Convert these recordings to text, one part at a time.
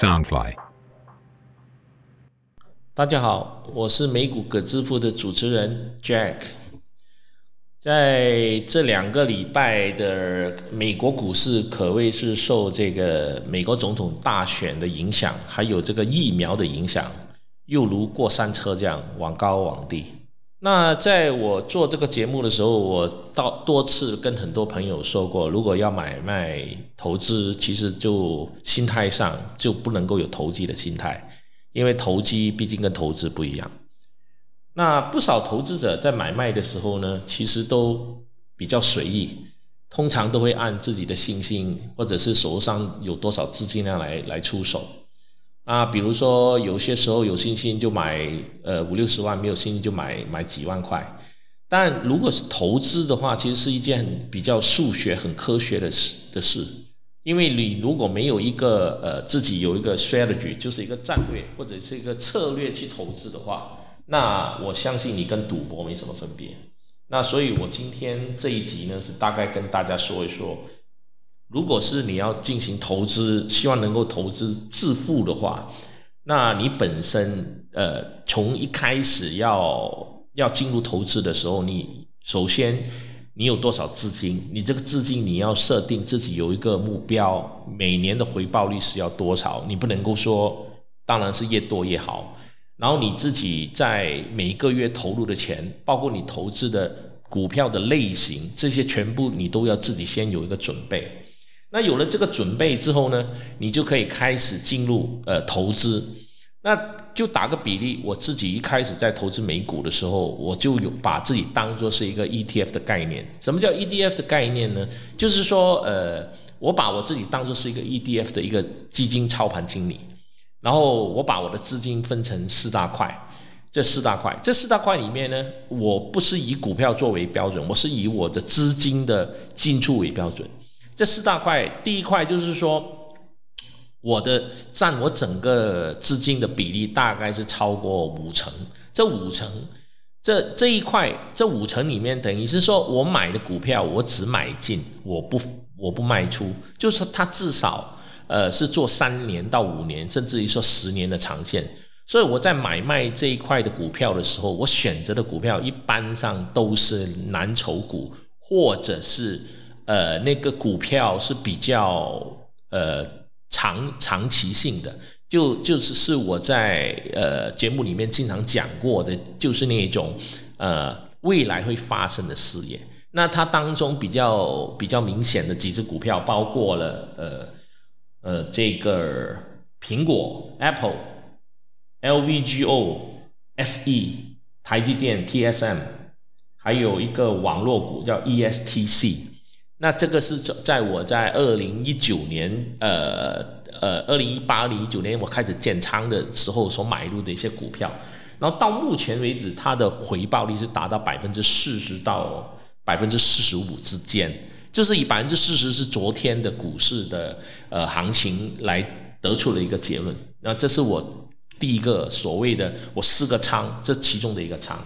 Soundfly。大家好，我是美股葛支付的主持人 Jack。在这两个礼拜的美国股市，可谓是受这个美国总统大选的影响，还有这个疫苗的影响，又如过山车这样往高往低。那在我做这个节目的时候，我到多次跟很多朋友说过，如果要买卖投资，其实就心态上就不能够有投机的心态，因为投机毕竟跟投资不一样。那不少投资者在买卖的时候呢，其实都比较随意，通常都会按自己的信心或者是手上有多少资金量来来出手。啊，比如说有些时候有信心就买呃五六十万，没有信心就买买几万块。但如果是投资的话，其实是一件比较数学很科学的事的事，因为你如果没有一个呃自己有一个 strategy，就是一个战略或者是一个策略去投资的话，那我相信你跟赌博没什么分别。那所以我今天这一集呢，是大概跟大家说一说。如果是你要进行投资，希望能够投资致富的话，那你本身呃从一开始要要进入投资的时候，你首先你有多少资金？你这个资金你要设定自己有一个目标，每年的回报率是要多少？你不能够说，当然是越多越好。然后你自己在每一个月投入的钱，包括你投资的股票的类型，这些全部你都要自己先有一个准备。那有了这个准备之后呢，你就可以开始进入呃投资。那就打个比例，我自己一开始在投资美股的时候，我就有把自己当做是一个 ETF 的概念。什么叫 ETF 的概念呢？就是说，呃，我把我自己当做是一个 ETF 的一个基金操盘经理，然后我把我的资金分成四大块。这四大块，这四大块里面呢，我不是以股票作为标准，我是以我的资金的进出为标准。这四大块，第一块就是说，我的占我整个资金的比例大概是超过五成。这五成，这这一块，这五成里面，等于是说我买的股票，我只买进，我不我不卖出，就是它至少呃是做三年到五年，甚至于说十年的长线。所以我在买卖这一块的股票的时候，我选择的股票一般上都是蓝筹股，或者是。呃，那个股票是比较呃长长期性的，就就是是我在呃节目里面经常讲过的，就是那种呃未来会发生的事业。那它当中比较比较明显的几只股票，包括了呃呃这个苹果 Apple、LVGO、SE、台积电 TSM，还有一个网络股叫 ESTC。那这个是在在我在二零一九年，呃呃，二零一八、二零一九年我开始建仓的时候所买入的一些股票，然后到目前为止，它的回报率是达到百分之四十到百分之四十五之间，就是以百分之四十是昨天的股市的呃行情来得出的一个结论。那这是我第一个所谓的我四个仓这其中的一个仓。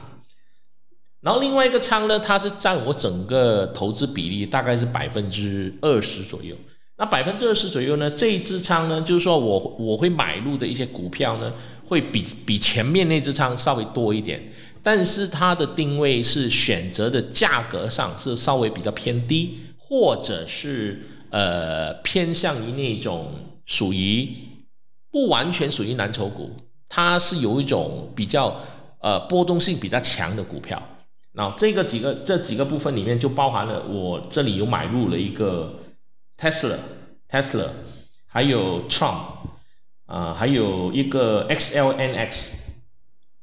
然后另外一个仓呢，它是占我整个投资比例大概是百分之二十左右。那百分之二十左右呢，这一支仓呢，就是说我我会买入的一些股票呢，会比比前面那支仓稍微多一点，但是它的定位是选择的价格上是稍微比较偏低，或者是呃偏向于那种属于不完全属于蓝筹股，它是有一种比较呃波动性比较强的股票。那这个几个这几个部分里面就包含了我这里有买入了一个 Tesla，Tesla，还有 Trump，啊，还有一个 XLNX，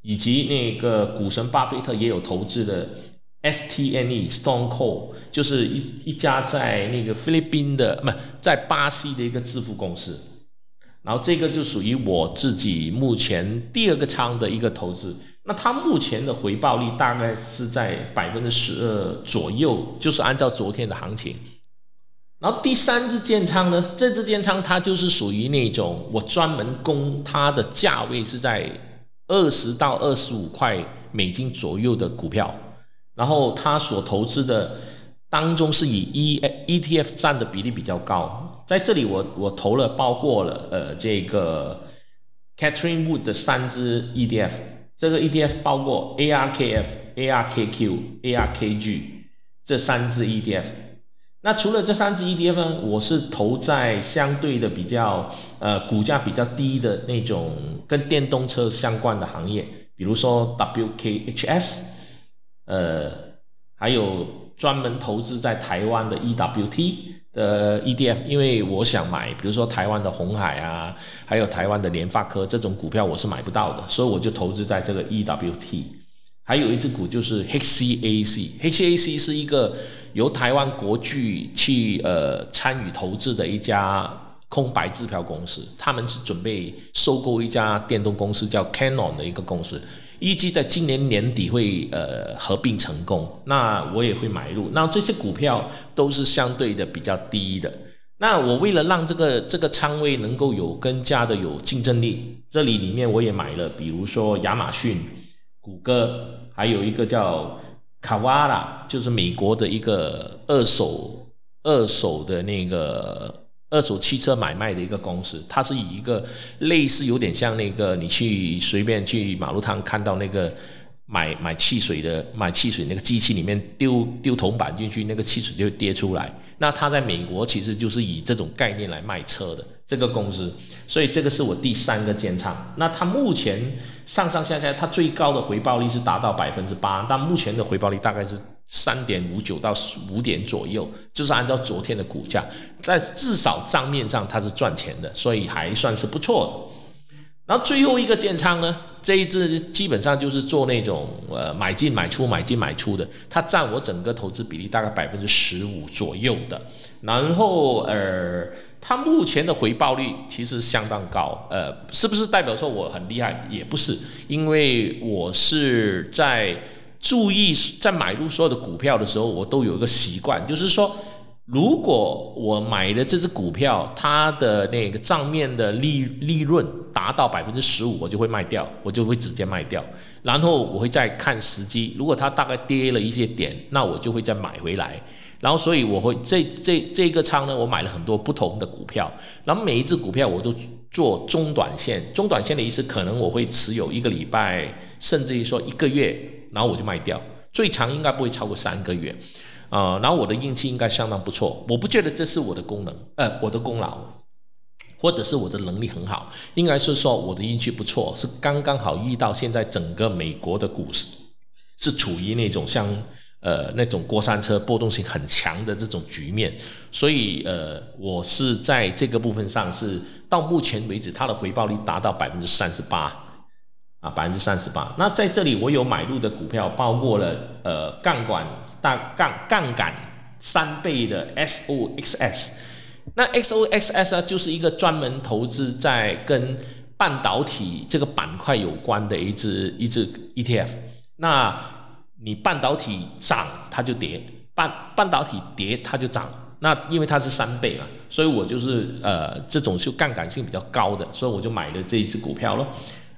以及那个股神巴菲特也有投资的 STNE，Stone Coal，就是一一家在那个菲律宾的，不在巴西的一个支付公司。然后这个就属于我自己目前第二个仓的一个投资。那它目前的回报率大概是在百分之十二左右，就是按照昨天的行情。然后第三只建仓呢，这只建仓它就是属于那种我专门供它的价位是在二十到二十五块美金左右的股票，然后它所投资的当中是以 E ETF 占的比例比较高。在这里我我投了包括了呃这个 Catherine Wood 的三只 ETF，这个 ETF 包括 ARKF、ARKQ、ARKG 这三只 ETF。那除了这三只 ETF 呢，我是投在相对的比较呃股价比较低的那种跟电动车相关的行业，比如说 WKHS，呃，还有专门投资在台湾的 EWT 的 ETF，因为我想买，比如说台湾的红海啊，还有台湾的联发科这种股票我是买不到的，所以我就投资在这个 EWT。还有一只股就是 HCAC，HCAC 是一个。由台湾国巨去呃参与投资的一家空白支票公司，他们是准备收购一家电动公司叫 Canon 的一个公司，预计在今年年底会呃合并成功。那我也会买入。那这些股票都是相对的比较低的。那我为了让这个这个仓位能够有更加的有竞争力，这里里面我也买了，比如说亚马逊、谷歌，还有一个叫。卡瓦拉就是美国的一个二手二手的那个二手汽车买卖的一个公司，它是以一个类似有点像那个你去随便去马路上看到那个买买汽水的买汽水那个机器里面丢丢铜板进去，那个汽水就跌出来。那它在美国其实就是以这种概念来卖车的。这个公司，所以这个是我第三个建仓。那它目前上上下下，它最高的回报率是达到百分之八，但目前的回报率大概是三点五九到五点左右，就是按照昨天的股价，在至少账面上它是赚钱的，所以还算是不错的。然后最后一个建仓呢，这一支基本上就是做那种呃买进买出买进买出的，它占我整个投资比例大概百分之十五左右的。然后呃。它目前的回报率其实相当高，呃，是不是代表说我很厉害？也不是，因为我是在注意在买入所有的股票的时候，我都有一个习惯，就是说，如果我买的这只股票，它的那个账面的利利润达到百分之十五，我就会卖掉，我就会直接卖掉，然后我会再看时机，如果它大概跌了一些点，那我就会再买回来。然后，所以我会这这这个仓呢，我买了很多不同的股票，然后每一只股票我都做中短线。中短线的意思，可能我会持有一个礼拜，甚至于说一个月，然后我就卖掉。最长应该不会超过三个月，啊，然后我的运气应该相当不错。我不觉得这是我的功能，呃，我的功劳，或者是我的能力很好，应该是说我的运气不错，是刚刚好遇到现在整个美国的股市是处于那种像。呃，那种过山车波动性很强的这种局面，所以呃，我是在这个部分上是到目前为止，它的回报率达到百分之三十八，啊，百分之三十八。那在这里我有买入的股票，包括了呃杠杆大杠杠杆三倍的 SOXS，那 SOXS 啊，就是一个专门投资在跟半导体这个板块有关的一只一只 ETF，那。你半导体涨它就跌，半半导体跌它就涨，那因为它是三倍嘛，所以我就是呃这种就杠杆性比较高的，所以我就买了这一只股票咯。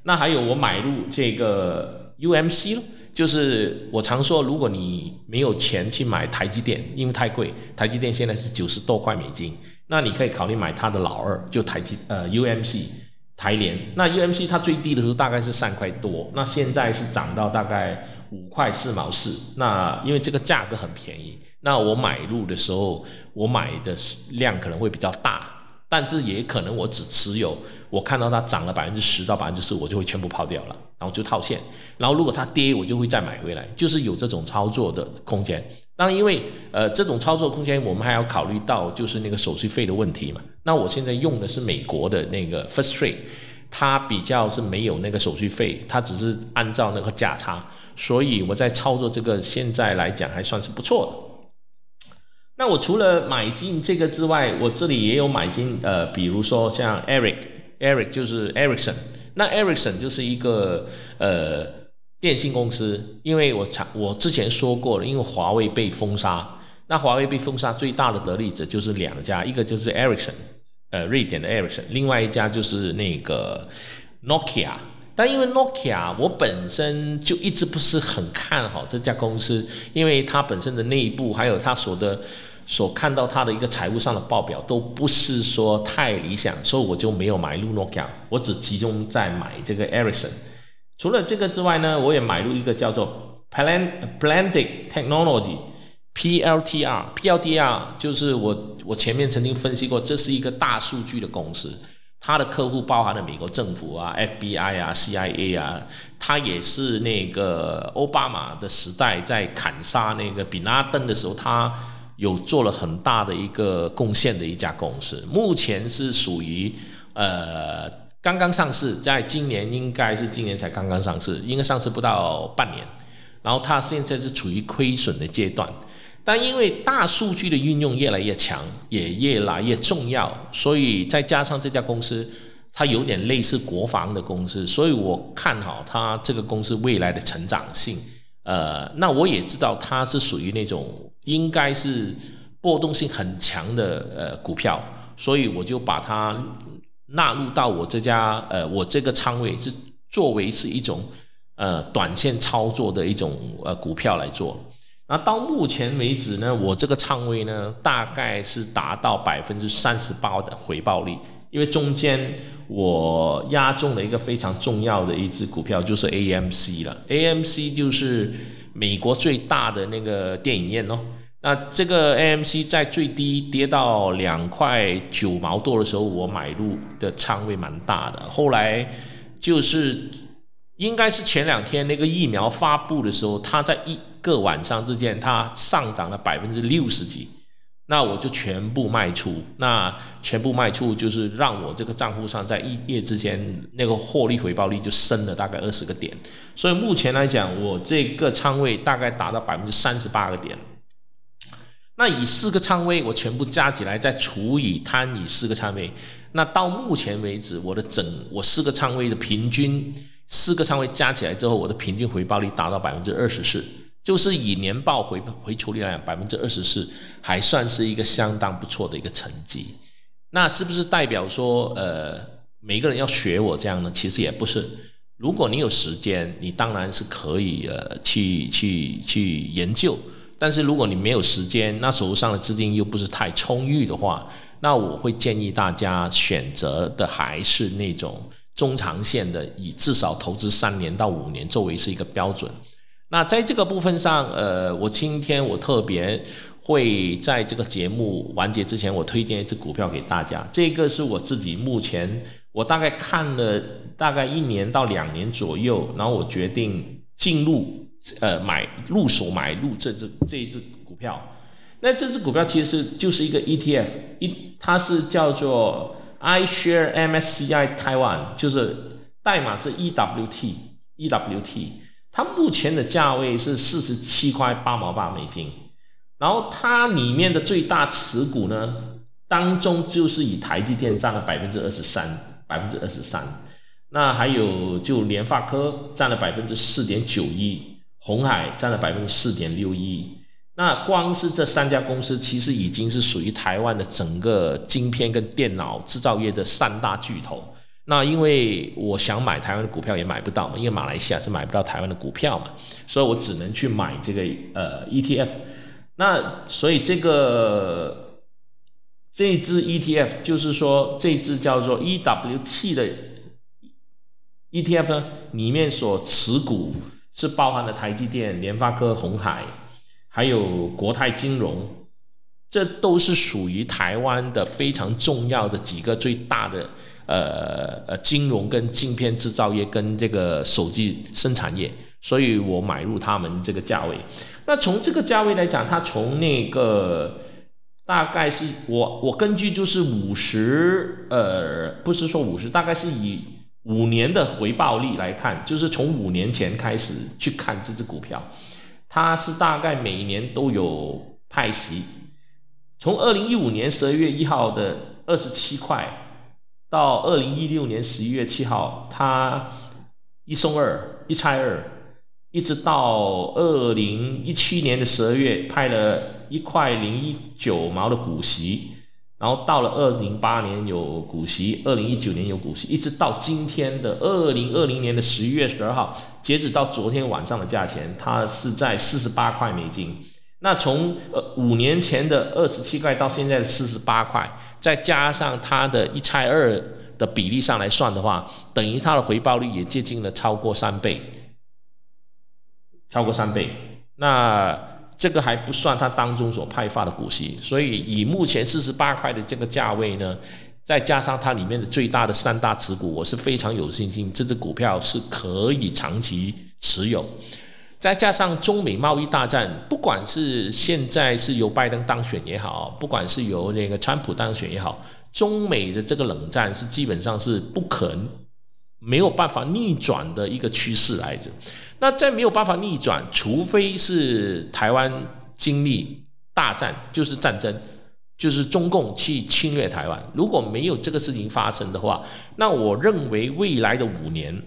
那还有我买入这个 UMC，就是我常说，如果你没有钱去买台积电，因为太贵，台积电现在是九十多块美金，那你可以考虑买它的老二，就台积呃 UMC 台联。那 UMC 它最低的时候大概是三块多，那现在是涨到大概。五块四毛四，那因为这个价格很便宜，那我买入的时候，我买的是量可能会比较大，但是也可能我只持有，我看到它涨了百分之十到百分之十，我就会全部抛掉了，然后就套现，然后如果它跌，我就会再买回来，就是有这种操作的空间。当然，因为呃这种操作空间，我们还要考虑到就是那个手续费的问题嘛。那我现在用的是美国的那个 First Trade。它比较是没有那个手续费，它只是按照那个价差，所以我在操作这个现在来讲还算是不错的。那我除了买进这个之外，我这里也有买进呃，比如说像 Eric，Eric 就是 Ericsson，那 Ericsson 就是一个呃电信公司，因为我常我之前说过了，因为华为被封杀，那华为被封杀最大的得利者就是两家，一个就是 Ericsson。呃，瑞典的 Ericsson，另外一家就是那个 Nokia，但因为 Nokia，我本身就一直不是很看好这家公司，因为它本身的内部还有它所的所看到它的一个财务上的报表都不是说太理想，所以我就没有买入诺基亚，我只集中在买这个 Ericsson。除了这个之外呢，我也买入一个叫做 Plan Plantic Technology（PLTR），PLTR 就是我我前面曾经分析过，这是一个大数据的公司。它的客户包含了美国政府啊、FBI 啊、CIA 啊，它也是那个奥巴马的时代在砍杀那个比拉登的时候，他有做了很大的一个贡献的一家公司。目前是属于呃刚刚上市，在今年应该是今年才刚刚上市，应该上市不到半年，然后它现在是处于亏损的阶段。但因为大数据的运用越来越强，也越来越重要，所以再加上这家公司，它有点类似国防的公司，所以我看好它这个公司未来的成长性。呃，那我也知道它是属于那种应该是波动性很强的呃股票，所以我就把它纳入到我这家呃我这个仓位是作为是一种呃短线操作的一种呃股票来做。那到目前为止呢，我这个仓位呢，大概是达到百分之三十八的回报率，因为中间我押中了一个非常重要的一只股票，就是 AMC 了。AMC 就是美国最大的那个电影院哦。那这个 AMC 在最低跌到两块九毛多的时候，我买入的仓位蛮大的。后来就是应该是前两天那个疫苗发布的时候，它在一。个晚上之间，它上涨了百分之六十几，那我就全部卖出。那全部卖出就是让我这个账户上在一夜之间那个获利回报率就升了大概二十个点。所以目前来讲，我这个仓位大概达到百分之三十八个点。那以四个仓位我全部加起来，再除以摊以四个仓位，那到目前为止，我的整我四个仓位的平均四个仓位加起来之后，我的平均回报率达到百分之二十四。就是以年报回回酬率来讲，百分之二十四还算是一个相当不错的一个成绩。那是不是代表说，呃，每个人要学我这样呢？其实也不是。如果你有时间，你当然是可以呃去去去研究。但是如果你没有时间，那手上的资金又不是太充裕的话，那我会建议大家选择的还是那种中长线的，以至少投资三年到五年作为是一个标准。那在这个部分上，呃，我今天我特别会在这个节目完结之前，我推荐一只股票给大家。这个是我自己目前我大概看了大概一年到两年左右，然后我决定进入呃买入手买入这只这一只股票。那这只股票其实就是一个 ETF，一它是叫做 iShare MSCI Taiwan，就是代码是 EWT，EWT。它目前的价位是四十七块八毛八美金，然后它里面的最大持股呢，当中就是以台积电占了百分之二十三，百分之二十三，那还有就联发科占了百分之四点九一，红海占了百分之四点六一，那光是这三家公司，其实已经是属于台湾的整个晶片跟电脑制造业的三大巨头。那因为我想买台湾的股票也买不到嘛，因为马来西亚是买不到台湾的股票嘛，所以我只能去买这个呃 ETF。那所以这个这支 ETF 就是说这支叫做 EWT 的 ETF 呢，里面所持股是包含了台积电、联发科、红海，还有国泰金融，这都是属于台湾的非常重要的几个最大的。呃呃，金融跟晶片制造业跟这个手机生产业，所以我买入他们这个价位。那从这个价位来讲，它从那个大概是我我根据就是五十呃，不是说五十，大概是以五年的回报率来看，就是从五年前开始去看这只股票，它是大概每年都有派息，从二零一五年十二月一号的二十七块。到二零一六年十一月七号，它一送二，一拆二，一直到二零一七年的十二月派了一块零一九毛的股息，然后到了二零八年有股息，二零一九年有股息，一直到今天的二零二零年的十一月十二号，截止到昨天晚上的价钱，它是在四十八块美金。那从呃五年前的二十七块到现在的四十八块，再加上它的一拆二的比例上来算的话，等于它的回报率也接近了超过三倍，超过三倍。那这个还不算它当中所派发的股息，所以以目前四十八块的这个价位呢，再加上它里面的最大的三大持股，我是非常有信心这只股票是可以长期持有。再加上中美贸易大战，不管是现在是由拜登当选也好，不管是由那个川普当选也好，中美的这个冷战是基本上是不可能没有办法逆转的一个趋势来着。那在没有办法逆转，除非是台湾经历大战，就是战争，就是中共去侵略台湾。如果没有这个事情发生的话，那我认为未来的五年。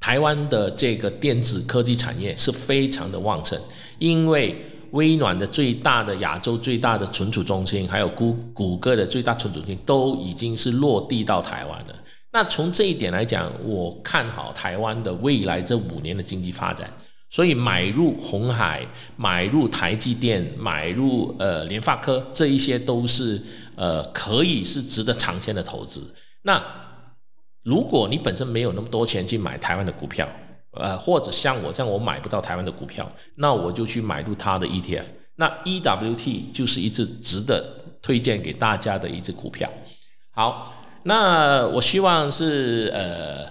台湾的这个电子科技产业是非常的旺盛，因为微软的最大的亚洲最大的存储中心，还有谷谷歌的最大存储中心都已经是落地到台湾了。那从这一点来讲，我看好台湾的未来这五年的经济发展。所以买入红海、买入台积电、买入呃联发科，这一些都是呃可以是值得长线的投资。那如果你本身没有那么多钱去买台湾的股票，呃，或者像我这样我买不到台湾的股票，那我就去买入它的 ETF。那 EWT 就是一只值得推荐给大家的一只股票。好，那我希望是呃，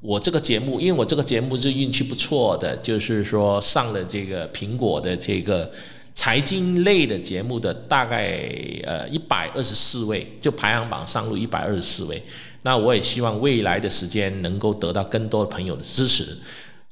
我这个节目，因为我这个节目是运气不错的，就是说上了这个苹果的这个财经类的节目的大概呃一百二十四位，就排行榜上路一百二十四位。那我也希望未来的时间能够得到更多的朋友的支持。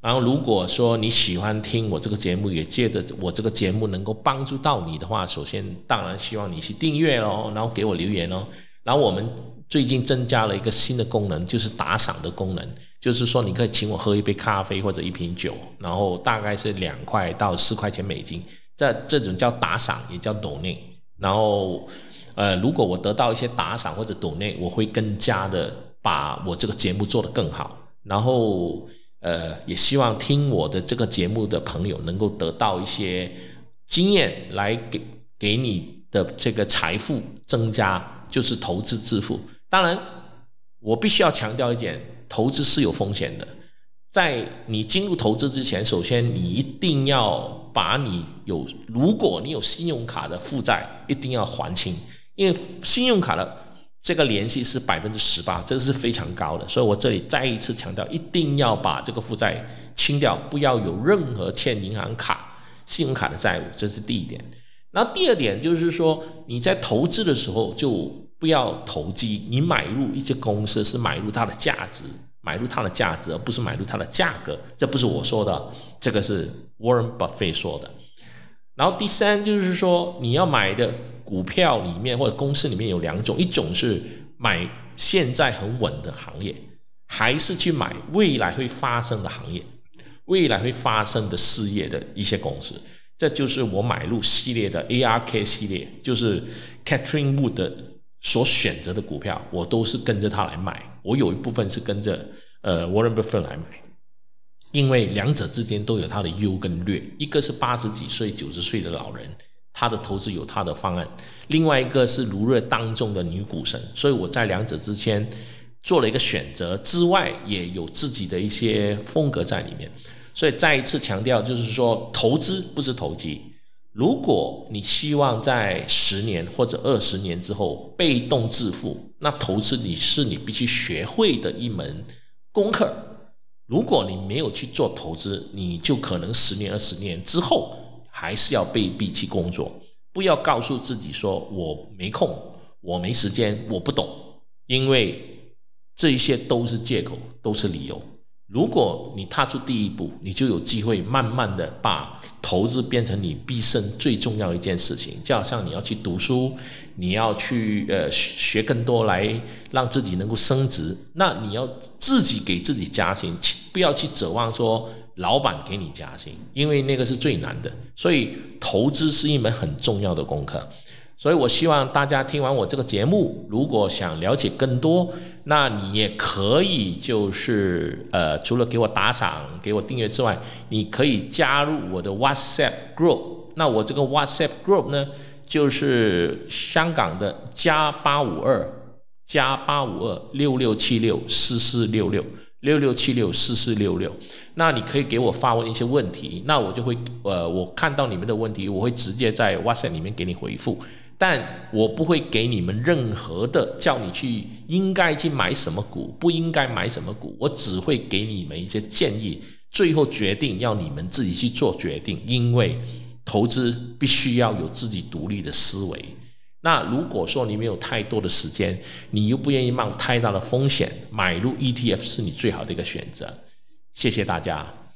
然后，如果说你喜欢听我这个节目，也借着我这个节目能够帮助到你的话，首先当然希望你去订阅喽，然后给我留言哦。然后我们最近增加了一个新的功能，就是打赏的功能，就是说你可以请我喝一杯咖啡或者一瓶酒，然后大概是两块到四块钱美金，这这种叫打赏，也叫 donate。然后。呃，如果我得到一些打赏或者抖内，我会更加的把我这个节目做得更好。然后，呃，也希望听我的这个节目的朋友能够得到一些经验，来给给你的这个财富增加，就是投资致富。当然，我必须要强调一点，投资是有风险的。在你进入投资之前，首先你一定要把你有，如果你有信用卡的负债，一定要还清。因为信用卡的这个联系是百分之十八，这个是非常高的，所以我这里再一次强调，一定要把这个负债清掉，不要有任何欠银行卡、信用卡的债务，这是第一点。那第二点就是说，你在投资的时候就不要投机，你买入一只公司是买入它的价值，买入它的价值，而不是买入它的价格，这不是我说的，这个是 Warren Buffett 说的。然后第三就是说，你要买的。股票里面或者公司里面有两种，一种是买现在很稳的行业，还是去买未来会发生的行业，未来会发生的事业的一些公司。这就是我买入系列的 ARK 系列，就是 Catherine Wood 的所选择的股票，我都是跟着他来买。我有一部分是跟着呃 Warren Buffett 来买，因为两者之间都有它的优跟劣。一个是八十几岁、九十岁的老人。他的投资有他的方案，另外一个是如日当中的女股神，所以我在两者之间做了一个选择，之外也有自己的一些风格在里面。所以再一次强调，就是说投资不是投机。如果你希望在十年或者二十年之后被动致富，那投资你是你必须学会的一门功课。如果你没有去做投资，你就可能十年二十年之后。还是要被逼去工作，不要告诉自己说我没空，我没时间，我不懂，因为这一些都是借口，都是理由。如果你踏出第一步，你就有机会慢慢的把投资变成你毕生最重要一件事情。就好像你要去读书，你要去呃学更多来让自己能够升职，那你要自己给自己加薪，不要去指望说。老板给你加薪，因为那个是最难的，所以投资是一门很重要的功课。所以我希望大家听完我这个节目，如果想了解更多，那你也可以就是呃，除了给我打赏、给我订阅之外，你可以加入我的 WhatsApp group。那我这个 WhatsApp group 呢，就是香港的加八五二加八五二六六七六四四六六六六七六四四六六。那你可以给我发问一些问题，那我就会呃，我看到你们的问题，我会直接在 WhatsApp 里面给你回复。但我不会给你们任何的叫你去应该去买什么股，不应该买什么股，我只会给你们一些建议，最后决定要你们自己去做决定，因为投资必须要有自己独立的思维。那如果说你没有太多的时间，你又不愿意冒太大的风险，买入 ETF 是你最好的一个选择。谢谢大家。